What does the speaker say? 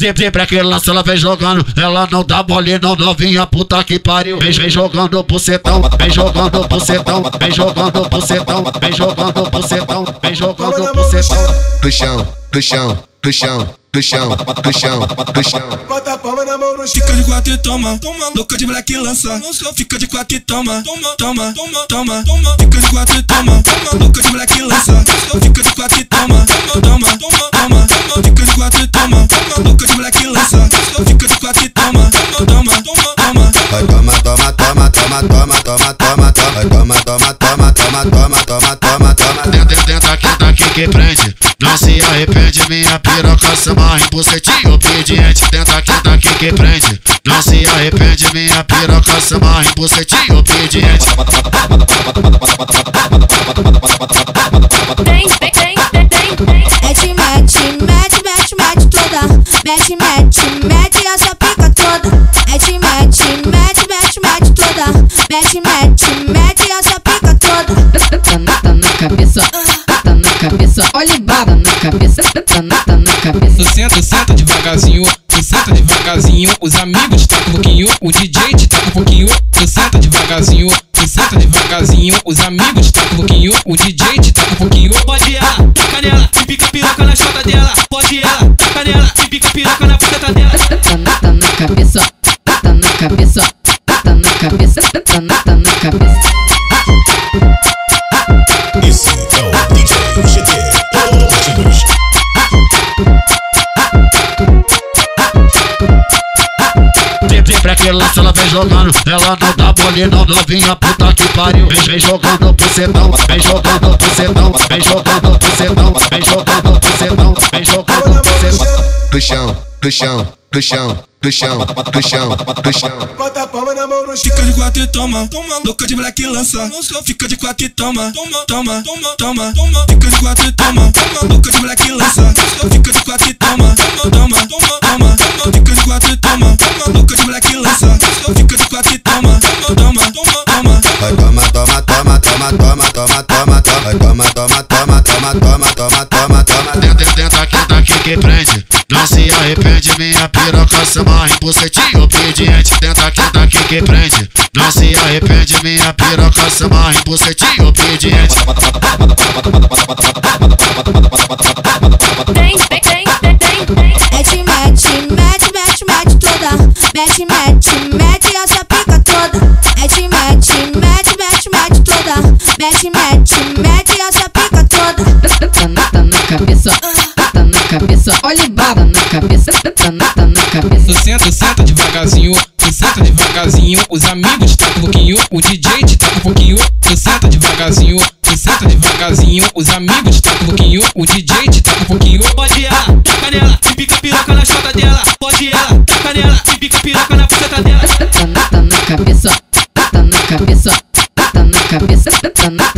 Sempre que lança, ela vem jogando. Ela não dá mole, não novinha, puta que pariu. Vem, vem jogando pro setão, vem jogando pro setão, vem jogando pro setão, vem jogando pro setão, vem jogando pro setão. Do chão, do chão, do chão, do chão, do chão, do chão. Bota a palma na mão no chão. Fica de quatro e toma, toma, louca de black lança. Fica de quatro e toma, toma, toma, toma, toma, toma. Fica de quatro e toma, toma, louca de black lança. Fica de quatro e toma, toma, toma, toma, toma, toma. Toma, toma, toma, toma, toma, toma, toma, toma. Dentro, dentro aqui, daqui que prende. Não se arrepende, minha piroca se amarra em bucetinho obediente. Dentro aqui, daqui que prende. Não se arrepende, minha piroca se amarra em bucetinho obediente. Cabeça, olha o baba na cabeça, tá na, tá na cabeça. Tu senta, senta devagarzinho, tu senta devagarzinho. Os amigos te tacam um pouquinho, o DJ te taca um pouquinho. Tu senta devagarzinho, tu senta devagarzinho. Os amigos te tacam um pouquinho, o DJ te taca um pouquinho. Pode ela, taca nela, e pica piroca na chota dela. Que lança, ela vem jogando. Ela não dá mole, não novinha, puta que pariu. Vem, vem jogando pro setão, vem jogando pro setão, vem jogando pro setão, vem jogando pro setão, vem jogando pro setão. Do chão, do chão, do chão, do chão, do chão, do chão. Bota a palma na mão no chão. Fica de quatro e toma, toma, louca de black lança. Fica de quatro e toma, toma, toma, toma, toma, toma. Fica de quatro e toma, toma, louca de black lança. Arrepende, minha piroca se amarra em bucetinho obediente. Dentro aqui, daqui que prende. Não se arrepende, minha piroca se amarra em bucetinho obediente. Tem, tem, tem, tem, tem, tem. Mete, mete, mete, mete, mete toda. Mete, mete, mete essa Tu senta, senta devagarzinho, tu senta devagarzinho. Os amigos tacam um pouquinho, o DJ te taca um pouquinho. Tu senta devagarzinho, tu senta devagarzinho. Os amigos tacam um pouquinho, o DJ te taca um pouquinho. Pode ela, taca nela, e pica piroca na chota dela. Pode ela, taca nela, e pica piroca na puta dela. Tá na, tá na cabeça, tá na cabeça, tá na cabeça, tá na,